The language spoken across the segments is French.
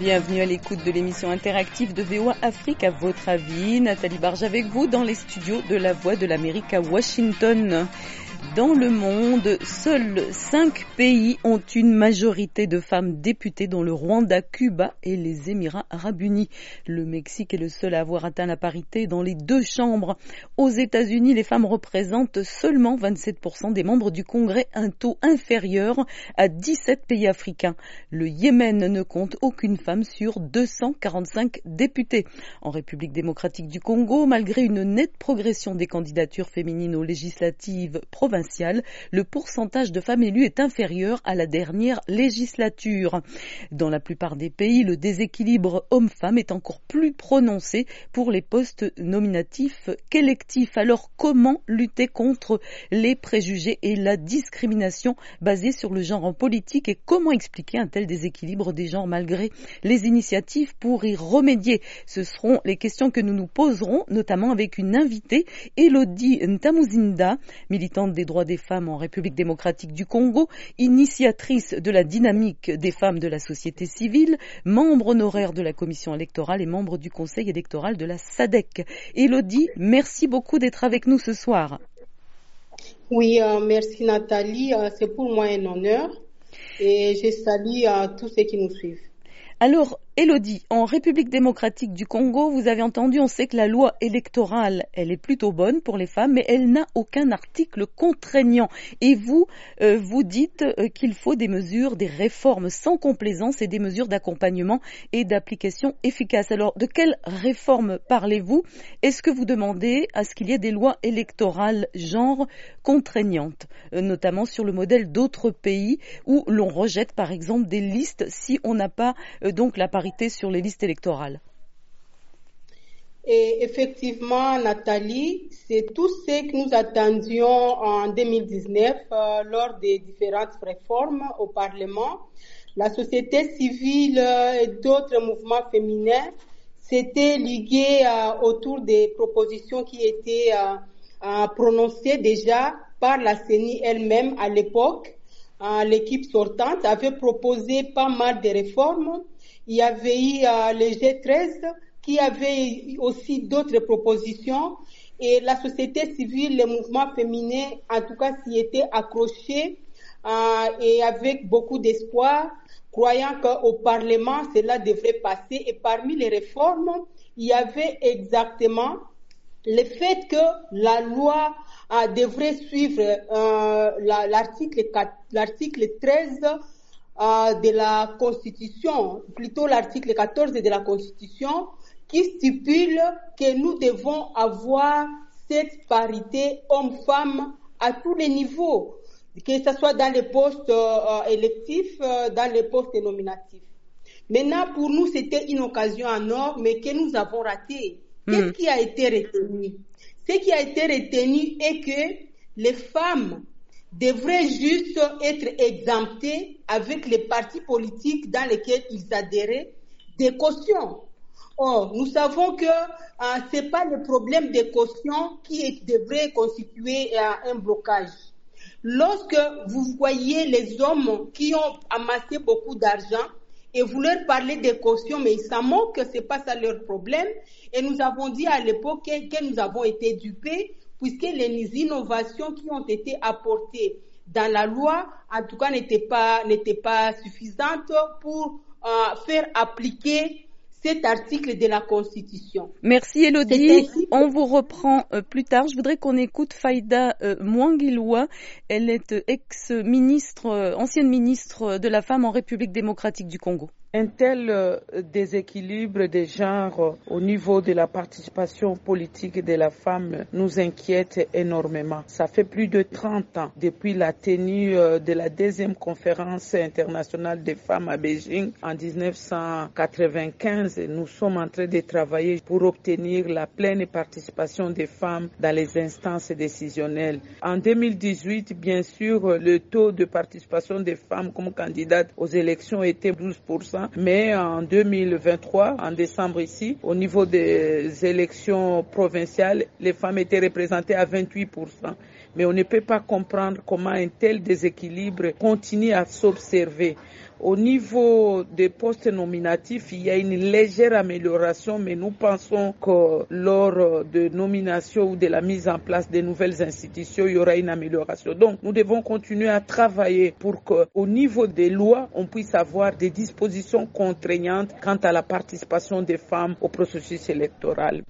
Bienvenue à l'écoute de l'émission interactive de VOA Afrique. À votre avis, Nathalie Barge avec vous dans les studios de la Voix de l'Amérique à Washington. Dans le monde, seuls cinq pays ont une majorité de femmes députées, dont le Rwanda, Cuba et les Émirats arabes unis. Le Mexique est le seul à avoir atteint la parité dans les deux chambres. Aux États-Unis, les femmes représentent seulement 27% des membres du Congrès, un taux inférieur à 17 pays africains. Le Yémen ne compte aucune femme sur 245 députés. En République démocratique du Congo, malgré une nette progression des candidatures féminines aux législatives le pourcentage de femmes élues est inférieur à la dernière législature. Dans la plupart des pays, le déséquilibre homme-femme est encore plus prononcé pour les postes nominatifs qu'électifs. Alors comment lutter contre les préjugés et la discrimination basée sur le genre en politique et comment expliquer un tel déséquilibre des genres malgré les initiatives pour y remédier? Ce seront les questions que nous nous poserons, notamment avec une invitée, Elodie Ntamuzinda, militante des droits des femmes en République démocratique du Congo, initiatrice de la dynamique des femmes de la société civile, membre honoraire de la commission électorale et membre du conseil électoral de la SADEC. Elodie, merci beaucoup d'être avec nous ce soir. Oui, euh, merci Nathalie. Euh, c'est pour moi un honneur et je salue euh, tous ceux qui nous suivent. Alors, Elodie, en République démocratique du Congo, vous avez entendu, on sait que la loi électorale, elle est plutôt bonne pour les femmes, mais elle n'a aucun article contraignant. Et vous, euh, vous dites euh, qu'il faut des mesures, des réformes sans complaisance et des mesures d'accompagnement et d'application efficaces. Alors, de quelles réformes parlez-vous? Est-ce que vous demandez à ce qu'il y ait des lois électorales genre contraignantes, euh, notamment sur le modèle d'autres pays où l'on rejette, par exemple, des listes si on n'a pas donc la sur les listes électorales. Et effectivement, Nathalie, c'est tout ce que nous attendions en 2019 euh, lors des différentes réformes au Parlement. La société civile et d'autres mouvements féminins s'étaient ligués euh, autour des propositions qui étaient euh, prononcées déjà par la CENI elle-même à l'époque. L'équipe sortante avait proposé pas mal de réformes il y avait eu euh, le G13 qui avait aussi d'autres propositions et la société civile, les mouvements féminins, en tout cas, s'y étaient accrochés euh, et avec beaucoup d'espoir, croyant qu'au Parlement, cela devrait passer. Et parmi les réformes, il y avait exactement le fait que la loi euh, devrait suivre l'article 13 euh, de la Constitution, plutôt l'article 14 de la Constitution, qui stipule que nous devons avoir cette parité homme-femme à tous les niveaux, que ce soit dans les postes euh, électifs, euh, dans les postes nominatifs. Maintenant, pour nous, c'était une occasion en or, mais que nous avons raté. Qu'est-ce hmm. qui a été retenu? Ce qui a été retenu est que les femmes devraient juste être exemptés avec les partis politiques dans lesquels ils adhéraient des cautions. Or, nous savons que euh, ce n'est pas le problème des cautions qui devrait constituer euh, un blocage. Lorsque vous voyez les hommes qui ont amassé beaucoup d'argent et vous leur parlez des cautions, mais ils s'en moquent que ce n'est pas ça leur problème. Et nous avons dit à l'époque que nous avons été dupés puisque les innovations qui ont été apportées dans la loi, en tout cas, n'étaient pas, n'étaient pas suffisantes pour euh, faire appliquer cet article de la Constitution. Merci Elodie. On vous reprend euh, plus tard. Je voudrais qu'on écoute Faïda euh, Elle est euh, ex-ministre, ancienne ministre de la femme en République démocratique du Congo. Un tel euh, déséquilibre des genres au niveau de la participation politique de la femme nous inquiète énormément. Ça fait plus de 30 ans depuis la tenue euh, de la deuxième conférence internationale des femmes à Beijing en 1995. Nous sommes en train de travailler pour obtenir la pleine participation des femmes dans les instances décisionnelles. En 2018, bien sûr, le taux de participation des femmes comme candidates aux élections était 12% mais en 2023, en décembre ici, au niveau des élections provinciales, les femmes étaient représentées à 28%. Mais on ne peut pas comprendre comment un tel déséquilibre continue à s'observer. Au niveau des postes nominatifs, il y a une légère amélioration, mais nous pensons que lors de nomination ou de la mise en place des nouvelles institutions, il y aura une amélioration. Donc, nous devons continuer à travailler pour qu'au niveau des lois, on puisse avoir des dispositions contraignantes quant à la participation des femmes au processus électoral.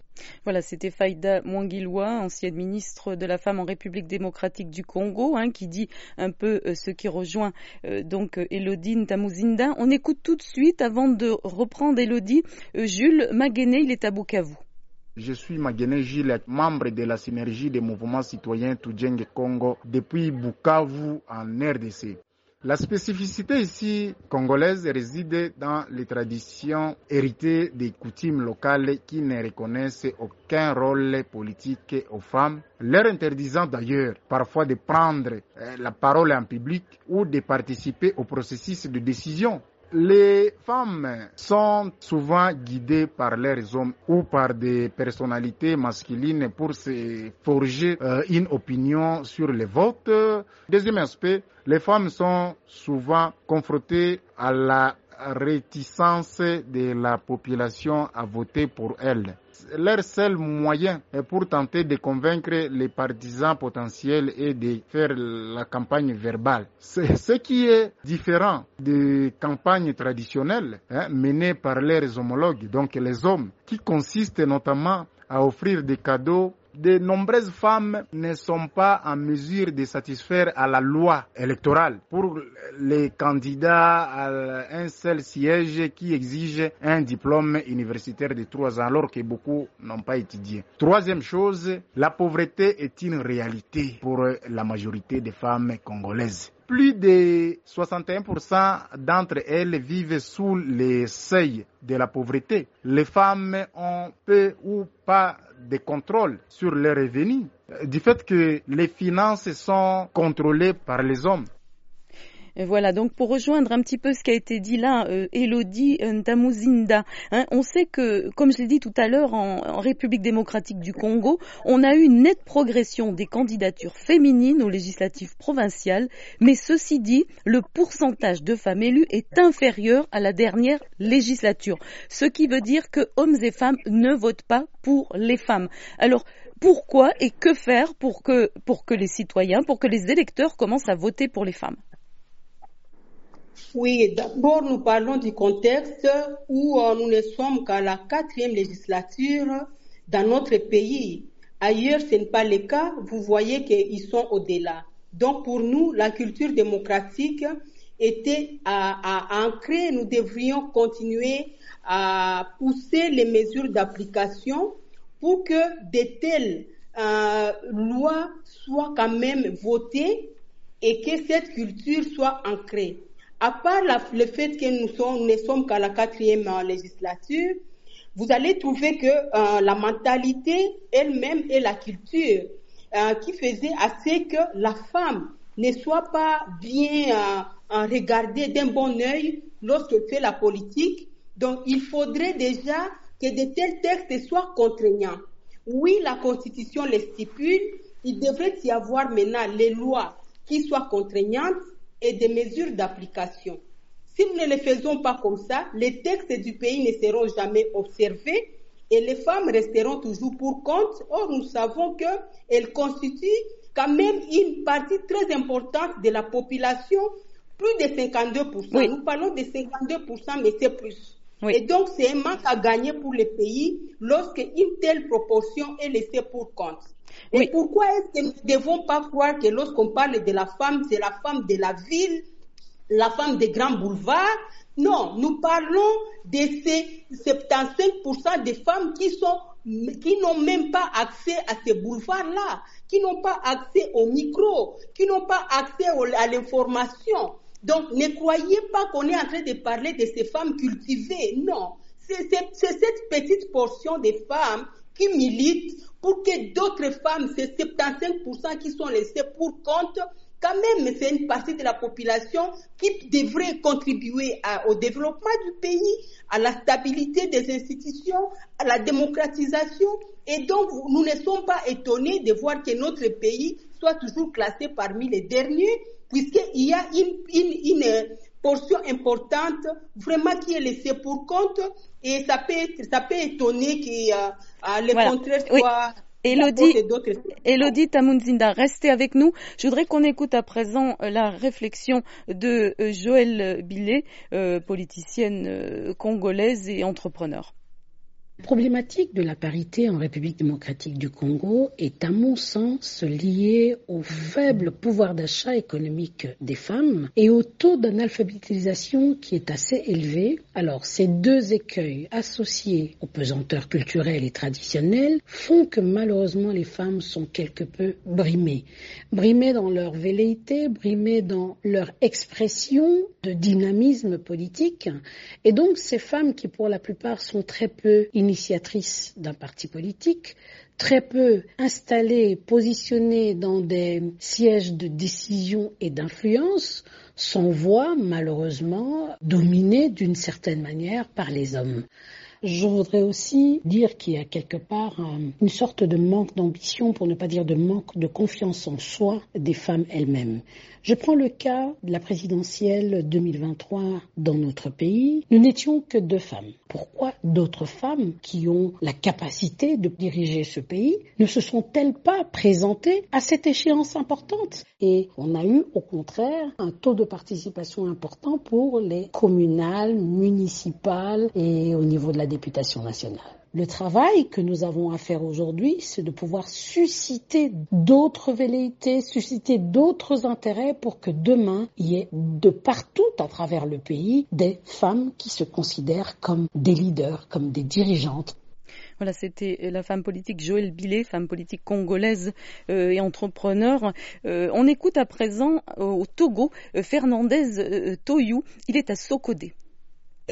Voilà, c'était Faïda Mwangilwa, ancienne ministre de la Femme en République démocratique du Congo, hein, qui dit un peu euh, ce qui rejoint euh, donc Elodie Ntamuzinda. On écoute tout de suite, avant de reprendre Elodie, euh, Jules Maguené, il est à Bukavu. Je suis Maguené Gilles, membre de la synergie des mouvements citoyens Tudjeng Congo depuis Bukavu en RDC. La spécificité ici congolaise réside dans les traditions héritées des coutumes locales qui ne reconnaissent aucun rôle politique aux femmes, leur interdisant d'ailleurs parfois de prendre la parole en public ou de participer au processus de décision. Les femmes sont souvent guidées par leurs hommes ou par des personnalités masculines pour se forger euh, une opinion sur les votes. Deuxième aspect, les femmes sont souvent confrontées à la réticence de la population à voter pour elles. Leur seul moyen est pour tenter de convaincre les partisans potentiels et de faire la campagne verbale. Ce qui est différent des campagnes traditionnelles hein, menées par leurs homologues, donc les hommes, qui consistent notamment à offrir des cadeaux de nombreuses femmes ne sont pas en mesure de satisfaire à la loi électorale pour les candidats à un seul siège qui exige un diplôme universitaire de trois ans alors que beaucoup n'ont pas étudié. Troisième chose, la pauvreté est une réalité pour la majorité des femmes congolaises plus de 61% d'entre elles vivent sous les seuils de la pauvreté. Les femmes ont peu ou pas de contrôle sur leurs revenus du fait que les finances sont contrôlées par les hommes. Voilà, donc pour rejoindre un petit peu ce qui a été dit là, euh, Elodie Ntamuzinda, hein, on sait que, comme je l'ai dit tout à l'heure, en, République démocratique du Congo, on a eu une nette progression des candidatures féminines aux législatives provinciales, mais ceci dit, le pourcentage de femmes élues est inférieur à la dernière législature, ce qui veut dire que hommes et femmes ne votent pas pour les femmes. Alors, pourquoi et que faire pour que, pour que les citoyens, pour que les électeurs commencent à voter pour les femmes? Oui, d'abord nous parlons du contexte où euh, nous ne sommes qu'à la quatrième législature dans notre pays. Ailleurs, ce n'est pas le cas. Vous voyez qu'ils sont au-delà. Donc pour nous, la culture démocratique était à, ancrer. Nous devrions continuer à pousser les mesures d'application pour que de telles euh, lois soient quand même votées et que cette culture soit ancrée à part le fait que nous, ne sommes qu'à la quatrième euh, législature, vous allez trouver que euh, la mentalité elle-même et la culture euh, qui faisait assez que la femme ne soit pas bien regardée d'un bon œil lorsqu'elle fait la politique. Donc, il faudrait déjà que de tels textes soient contraignants. Oui, la Constitution les stipule. Il devrait y avoir maintenant les lois qui soient contraignantes et des mesures d'application. Si nous ne les faisons pas comme ça, les textes du pays ne seront jamais observés et les femmes resteront toujours pour compte. Or, nous savons qu'elles constituent quand même une partie très importante de la population, plus de 52%. Nous parlons de 52%, mais c'est plus. Et donc, c'est un manque à gagner pour les pays lorsque une telle proportion est laissée pour compte. Et pourquoi est-ce que nous ne devons pas croire que lorsqu'on parle de la femme, c'est la femme de la ville, la femme des grands boulevards? Non, nous parlons de ces 75% des femmes qui sont qui n'ont même pas accès à ces boulevards-là, qui n'ont pas accès au micro, qui n'ont pas accès à l'information. Donc, ne croyez pas qu'on est en train de parler de ces femmes cultivées. Non, c'est cette petite portion des femmes qui militent pour que d'autres femmes, ces 75% qui sont laissées pour compte, quand même, c'est une partie de la population qui devrait contribuer au développement du pays, à la stabilité des institutions, à la démocratisation. Et donc, nous ne sommes pas étonnés de voir que notre pays soit toujours classé parmi les derniers, puisqu'il y a une, une, portion importante vraiment qui est laissée pour compte et ça peut, ça peut étonner que euh, les contraires soient... Elodie, Elodie Tamunzinda, restez avec nous. Je voudrais qu'on écoute à présent euh, la réflexion de euh, Joël Billet, euh, politicienne congolaise et entrepreneur. La problématique de la parité en République démocratique du Congo est à mon sens liée au faible pouvoir d'achat économique des femmes et au taux d'analphabétisation qui est assez élevé. Alors ces deux écueils associés aux pesanteurs culturelles et traditionnelles font que malheureusement les femmes sont quelque peu brimées. Brimées dans leur velléité, brimées dans leur expression de dynamisme politique et donc ces femmes qui pour la plupart sont très peu initiatrice d'un parti politique, très peu installée, positionnée dans des sièges de décision et d'influence, sont voix malheureusement dominée d'une certaine manière par les hommes. Je voudrais aussi dire qu'il y a quelque part une sorte de manque d'ambition, pour ne pas dire de manque de confiance en soi des femmes elles-mêmes. Je prends le cas de la présidentielle 2023 dans notre pays. Nous n'étions que deux femmes. Pourquoi d'autres femmes qui ont la capacité de diriger ce pays ne se sont-elles pas présentées à cette échéance importante? Et on a eu au contraire un taux de participation important pour les communales, municipales et au niveau de la députation nationale. Le travail que nous avons à faire aujourd'hui, c'est de pouvoir susciter d'autres velléités, susciter d'autres intérêts pour que demain, il y ait de partout à travers le pays des femmes qui se considèrent comme des leaders, comme des dirigeantes. Voilà, c'était la femme politique Joël Billet, femme politique congolaise euh, et entrepreneur. Euh, on écoute à présent au Togo Fernandez Toyou. Il est à Sokodé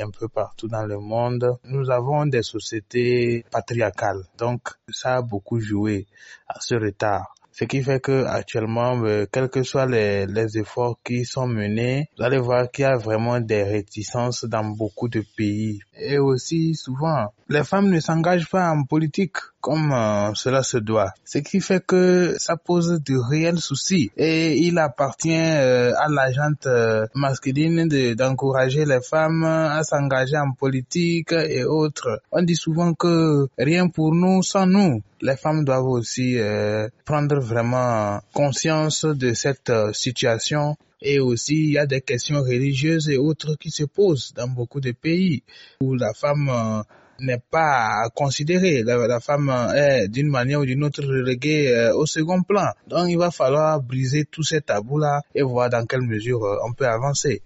un peu partout dans le monde. Nous avons des sociétés patriarcales, donc ça a beaucoup joué à ce retard. Ce qui fait que actuellement, euh, quels que soient les, les, efforts qui sont menés, vous allez voir qu'il y a vraiment des réticences dans beaucoup de pays. Et aussi, souvent, les femmes ne s'engagent pas en politique comme euh, cela se doit. Ce qui fait que ça pose de réels soucis. Et il appartient euh, à la euh, masculine d'encourager les femmes à s'engager en politique et autres. On dit souvent que rien pour nous sans nous. Les femmes doivent aussi prendre vraiment conscience de cette situation et aussi, il y a des questions religieuses et autres qui se posent dans beaucoup de pays où la femme n'est pas considérée. La, la femme est d'une manière ou d'une autre reléguée euh, au second plan. Donc il va falloir briser tous ces tabous-là et voir dans quelle mesure euh, on peut avancer.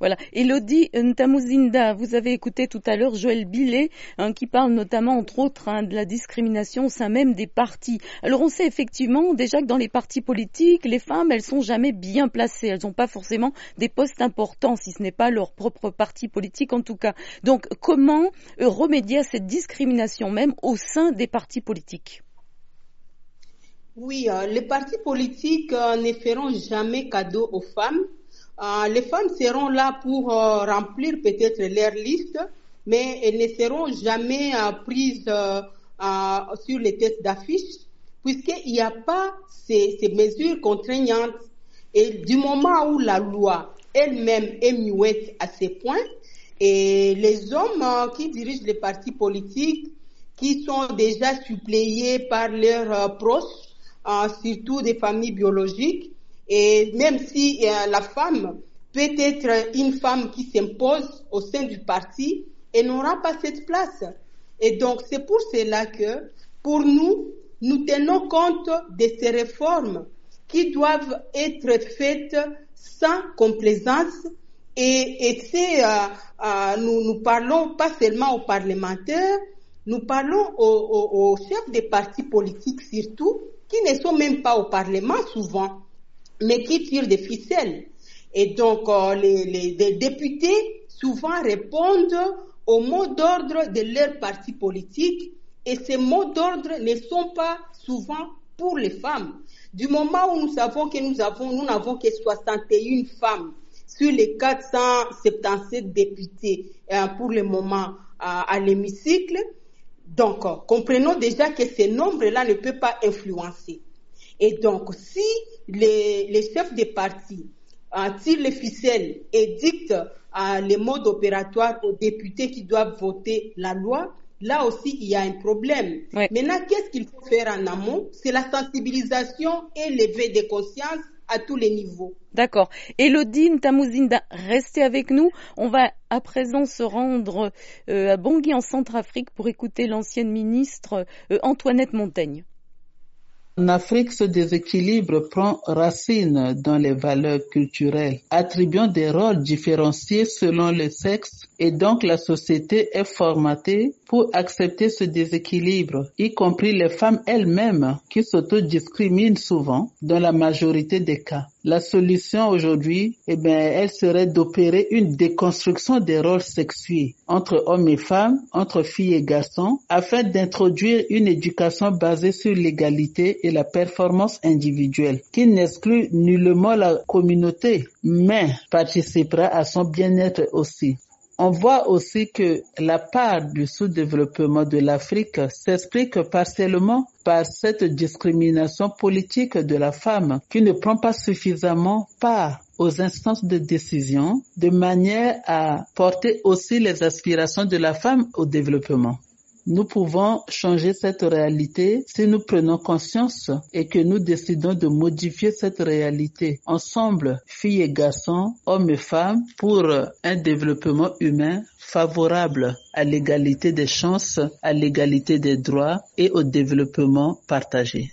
Voilà. Elodie Ntamuzinda, vous avez écouté tout à l'heure Joël Billet, hein, qui parle notamment, entre autres, hein, de la discrimination au sein même des partis. Alors on sait effectivement déjà que dans les partis politiques, les femmes, elles sont jamais bien placées. Elles n'ont pas forcément des postes importants, si ce n'est pas leur propre parti politique en tout cas. Donc comment euh, remédier à cette discrimination même au sein des partis politiques? Oui, euh, les partis politiques euh, ne feront jamais cadeau aux femmes les femmes seront là pour euh, remplir peut-être leur liste, mais elles ne seront jamais euh, prises sur les tests d'affiches, puisqu'il n'y a pas ces, ces, mesures contraignantes. Et du moment où la loi elle-même est muette à ces points, et les hommes qui dirigent les partis politiques, qui sont déjà suppléés par leurs proches, surtout des familles biologiques, et même si euh, la femme peut être une femme qui s'impose au sein du parti, elle n'aura pas cette place. Et donc c'est pour cela que pour nous, nous tenons compte de ces réformes qui doivent être faites sans complaisance et, c'est, euh, euh, nous, parlons pas seulement aux parlementaires, nous parlons aux, aux, aux chefs des partis politiques surtout, qui ne sont même pas au Parlement souvent mais qui tirent des ficelles. Et donc, euh, les, députés souvent répondent aux mots d'ordre de leur parti politique et ces mots d'ordre ne sont pas souvent pour les femmes. Du moment où nous savons que nous avons, nous n'avons que 61 femmes sur les 477 députés euh, pour le moment euh, à l'hémicycle, donc comprenons déjà que ce nombre-là ne peut pas influencer. Et donc, si les, les chefs des partis euh, tirent les ficelles et dictent euh, les modes opératoires aux députés qui doivent voter la loi, là aussi, il y a un problème. Maintenant, qu'est-ce qu'il faut faire en amont? C'est la sensibilisation et l'éveil des consciences à tous les niveaux. D'accord. Elodine Tamouzinda, restez avec nous. On va à présent se rendre euh, à Bangui en Centrafrique pour écouter l'ancienne ministre euh, Antoinette Montaigne. En Afrique, ce déséquilibre prend racine dans les valeurs culturelles, attribuant des rôles différenciés selon le sexe et donc la société est formatée pour accepter ce déséquilibre, y compris les femmes elles-mêmes qui s'autodiscriminent souvent dans la majorité des cas. La solution aujourd'hui, eh bien, elle serait d'opérer une déconstruction des rôles sexués entre hommes et femmes, entre filles et garçons, afin d'introduire une éducation basée sur l'égalité et la performance individuelle, qui n'exclut nullement la communauté, mais participera à son bien-être aussi. On voit aussi que la part du sous-développement de l'Afrique s'explique partiellement par cette discrimination politique de la femme qui ne prend pas suffisamment part aux instances de décision de manière à porter aussi les aspirations de la femme au développement. Nous pouvons changer cette réalité si nous prenons conscience et que nous décidons de modifier cette réalité ensemble, filles et garçons, hommes et femmes, pour un développement humain favorable à l'égalité des chances, à l'égalité des droits et au développement partagé.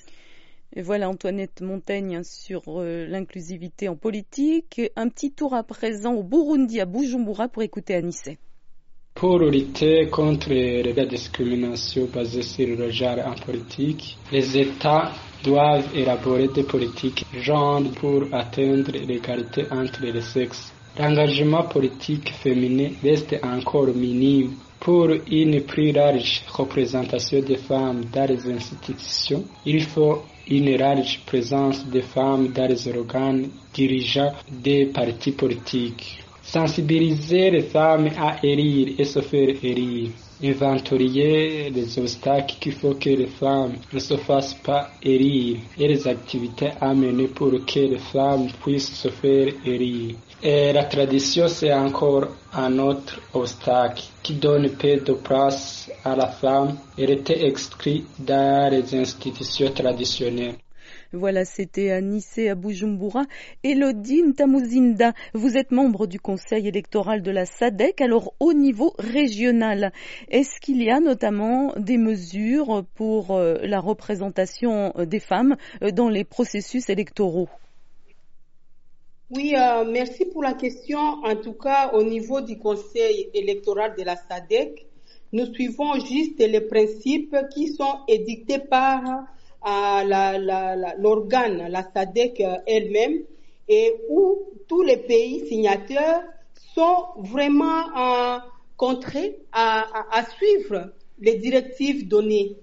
Et voilà Antoinette Montaigne sur euh, l'inclusivité en politique. Un petit tour à présent au Burundi, à Bujumbura, pour écouter Anissé. Pour lutter contre la discrimination basée sur le genre en politique, les États doivent élaborer des politiques genre pour atteindre l'égalité entre les sexes. L'engagement politique féminin reste encore minime. Pour une plus large représentation des femmes dans les institutions, il faut une large présence des femmes dans les organes dirigeants des partis politiques sensibiliser les femmes à élire et se faire élire, inventorier les obstacles qu'il faut que les femmes ne se fassent pas élire et les activités à mener pour que les femmes puissent se faire élire. Et la tradition, c'est encore un autre obstacle qui donne peu de place à la femme. Elle était exclue dans les institutions traditionnelles. Voilà, c'était à Nice, à Bujumbura. Elodine Tamouzinda, vous êtes membre du conseil électoral de la SADEC, alors au niveau régional. Est-ce qu'il y a notamment des mesures pour euh, la représentation euh, des femmes euh, dans les processus électoraux? Oui, merci pour la question. En tout cas, au niveau du Conseil électoral de la SADEC, nous suivons juste les principes qui sont édictés par à l'organe, la, la, SADEC elle-même, et où tous les pays signataires sont vraiment euh, contraints à, suivre les directives données.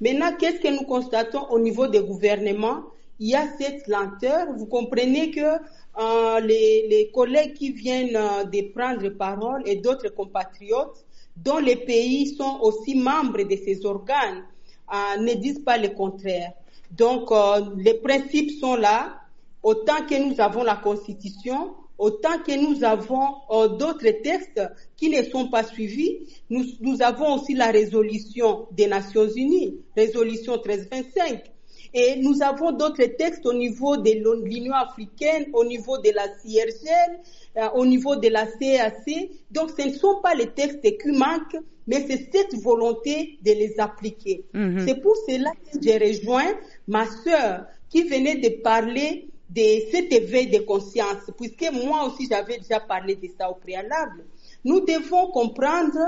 Maintenant, qu'est-ce que nous constatons au niveau des gouvernements? Il y a cette lenteur. Vous comprenez que euh, les, collègues qui viennent euh, de prendre parole et d'autres compatriotes dont les pays sont aussi membres de ces organes euh, ne disent pas le contraire. Donc, euh, les principes sont là. Autant que nous avons la Constitution, autant que nous avons euh, d'autres textes qui ne sont pas suivis, nous, nous avons aussi la résolution des Nations Unies, résolution 1325. Et nous avons d'autres textes au niveau de l'Union africaine, au niveau de la CIRGL, euh, au niveau de la CAC. Donc ce ne sont pas les textes qui manquent, mais c'est cette volonté de les appliquer. Mhm. C'est pour cela que j'ai rejoint ma sœur qui venait de parler de cet éveil de conscience, puisque moi aussi j'avais déjà parlé de ça au préalable. Nous devons comprendre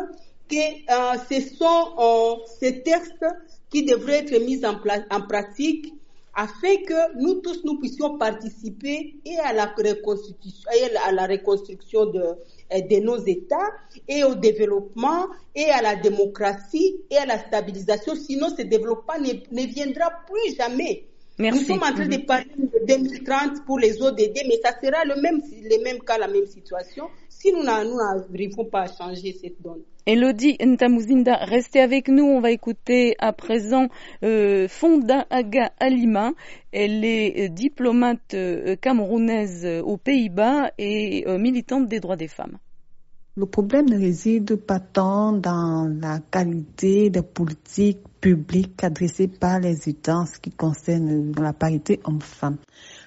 que euh, ce sont euh, ces textes qui devraient être mis en, pratique afin que nous tous nous puissions participer et à la reconstruction, et à la reconstruction de, euh, nos États et au développement et à la démocratie et à la stabilisation. Sinon, ce développement ne viendra plus jamais. Nous sommes en train de mhm. parler de 2030 pour les ODD, mais ça sera le même, les mêmes cas, la même situation si nous n'arrivons pas à changer cette donne. Elodie Ntamuzinda, restez avec nous. On va écouter à présent euh, Fonda Aga Alima. Elle est diplomate euh, camerounaise aux Pays-Bas et euh, militante des droits des femmes. Le problème ne réside pas tant dans la qualité des politiques publiques adressées par les États qui concernent la parité homme-femme.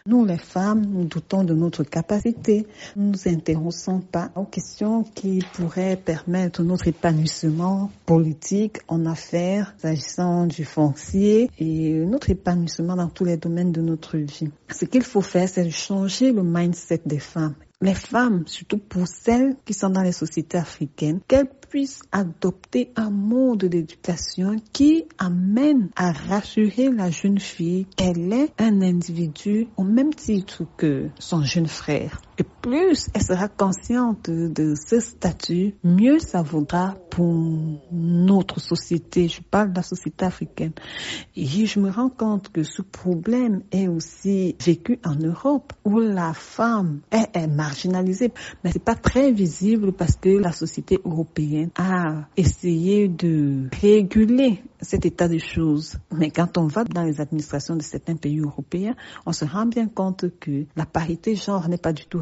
Nous, les femmes, nous doutons de notre capacité. Nous nous intéressons pas aux questions qui pourraient permettre notre épanouissement politique en affaires, s'agissant du foncier et notre épanouissement dans tous les domaines de notre vie. Ce qu'il faut faire, c'est changer le mindset des femmes les femmes, surtout pour celles qui sont dans les sociétés africaines, puissent adopter un mode d'éducation qui amène à rassurer la jeune fille qu'elle est un individu au même titre que son jeune frère. Et plus elle sera consciente de ce statut, mieux ça vaudra pour notre société. Je parle de la société africaine. Et je me rends compte que ce problème est aussi vécu en Europe, où la femme est, est marginalisée. Mais c'est pas très visible parce que la société européenne a essayé de réguler cet état de choses. Mais quand on va dans les administrations de certains pays européens, on se rend bien compte que la parité genre n'est pas du tout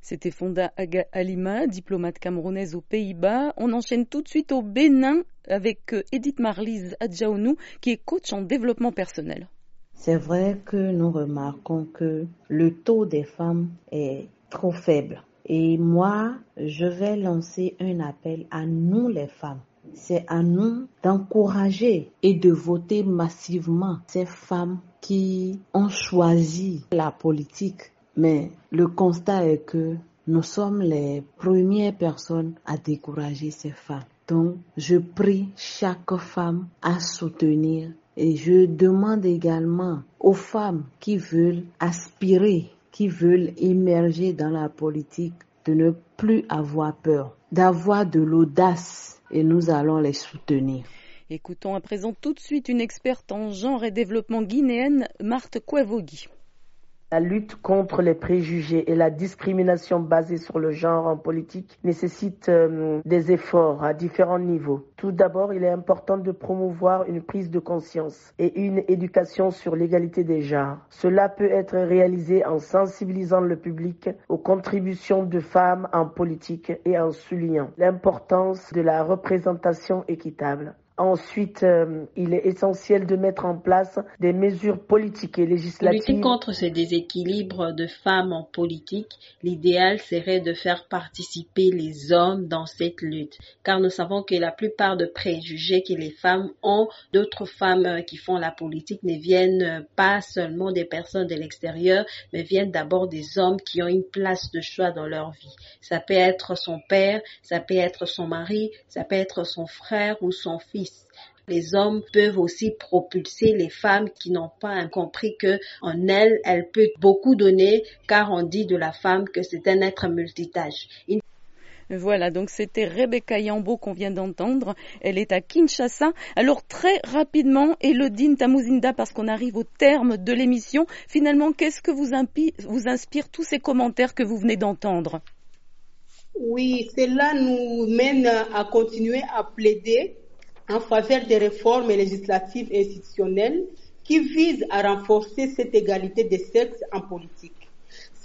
C'était Fonda Aga Alima, diplomate camerounaise aux Pays-Bas. On enchaîne tout de suite au Bénin avec euh, Edith Marlise Adjaounou, qui est coach en développement personnel. C'est vrai que nous remarquons que le taux des femmes est trop faible. Et moi, je vais lancer un appel à nous les femmes c'est à nous d'encourager et de voter massivement ces femmes qui ont choisi la politique. Mais le constat est que nous sommes les premières personnes à décourager ces femmes. Donc, je prie chaque femme à soutenir et je demande également aux femmes qui veulent aspirer, qui veulent émerger dans la politique, de ne plus avoir peur, d'avoir de l'audace et nous allons les soutenir. Écoutons à présent tout de suite une experte en genre et développement guinéenne, Marthe Kouavogi. La lutte contre les préjugés et la discrimination basée sur le genre en politique nécessite euh, des efforts à différents niveaux. Tout d'abord, il est important de promouvoir une prise de conscience et une éducation sur l'égalité des genres. Cela peut être réalisé en sensibilisant le public aux contributions de femmes en politique et en soulignant l'importance de la représentation équitable. Ensuite, euh, il est essentiel de mettre en place des mesures politiques et législatives. Lutter contre ces déséquilibres de femmes en politique, l'idéal serait de faire participer les hommes dans cette lutte, car nous savons que la plupart de préjugés que les femmes ont d'autres femmes euh, qui font la politique ne viennent pas seulement des personnes de l'extérieur, mais viennent d'abord des hommes qui ont une place de choix dans leur vie. Ça peut être son père, ça peut être son mari, ça peut être son frère ou son fils les hommes peuvent aussi propulser les femmes qui n'ont pas compris que en elle, elle peut beaucoup donner, car on dit de la femme que c'est un être multitâche. Voilà, donc c'était Rebecca Yambo qu'on vient d'entendre. Elle est à Kinshasa. Alors très rapidement, Elodine Tamuzinda, parce qu'on arrive au terme de l'émission, finalement, qu'est-ce que vous, vous inspire tous ces commentaires que vous venez d'entendre? Oui, cela nous mène à continuer à plaider en faveur des réformes législatives et institutionnelles qui visent à renforcer cette égalité des sexes en politique.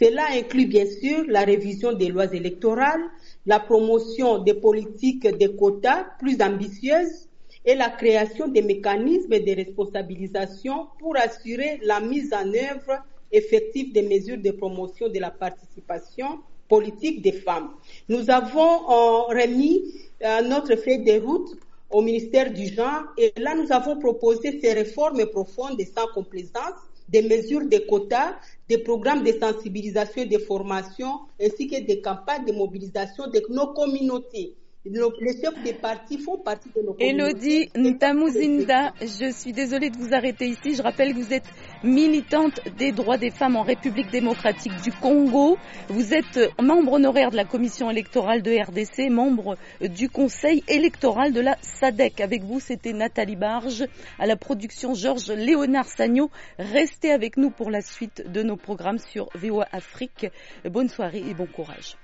Cela inclut bien sûr la révision des lois électorales, la promotion des politiques de quotas plus ambitieuses et la création des mécanismes de responsabilisation pour assurer la mise en œuvre effective des mesures de promotion de la participation politique des femmes. Nous avons euh, remis euh, notre feuille de route au ministère du genre. Et là, nous avons proposé ces réformes profondes et sans complaisance, des mesures de quotas, des programmes de sensibilisation et de formation, ainsi que des campagnes de mobilisation de nos communautés Elodie Ntamuzinda, je suis désolée de vous arrêter ici. Je rappelle que vous êtes militante des droits des femmes en République démocratique du Congo. Vous êtes membre honoraire de la commission électorale de RDC, membre du conseil électoral de la SADEC. Avec vous, c'était Nathalie Barge. À la production, Georges Léonard Sagno. Restez avec nous pour la suite de nos programmes sur VOA Afrique. Bonne soirée et bon courage.